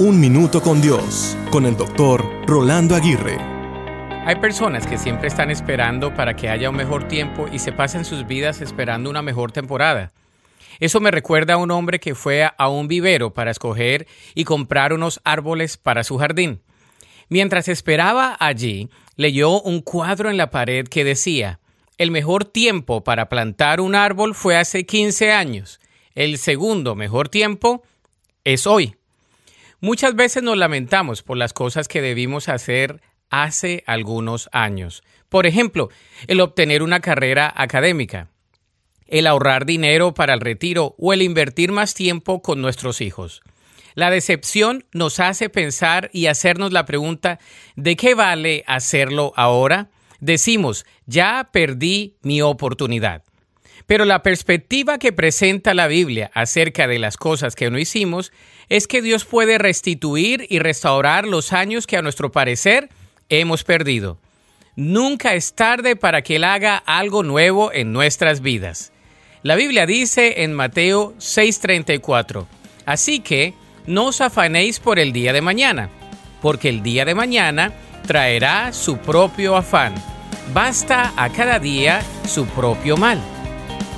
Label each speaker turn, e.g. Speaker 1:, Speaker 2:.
Speaker 1: Un Minuto con Dios, con el doctor Rolando Aguirre.
Speaker 2: Hay personas que siempre están esperando para que haya un mejor tiempo y se pasen sus vidas esperando una mejor temporada. Eso me recuerda a un hombre que fue a un vivero para escoger y comprar unos árboles para su jardín. Mientras esperaba allí, leyó un cuadro en la pared que decía, el mejor tiempo para plantar un árbol fue hace 15 años. El segundo mejor tiempo es hoy. Muchas veces nos lamentamos por las cosas que debimos hacer hace algunos años. Por ejemplo, el obtener una carrera académica, el ahorrar dinero para el retiro o el invertir más tiempo con nuestros hijos. La decepción nos hace pensar y hacernos la pregunta ¿de qué vale hacerlo ahora? Decimos, ya perdí mi oportunidad. Pero la perspectiva que presenta la Biblia acerca de las cosas que no hicimos es que Dios puede restituir y restaurar los años que a nuestro parecer hemos perdido. Nunca es tarde para que Él haga algo nuevo en nuestras vidas. La Biblia dice en Mateo 6:34, así que no os afanéis por el día de mañana, porque el día de mañana traerá su propio afán. Basta a cada día su propio mal.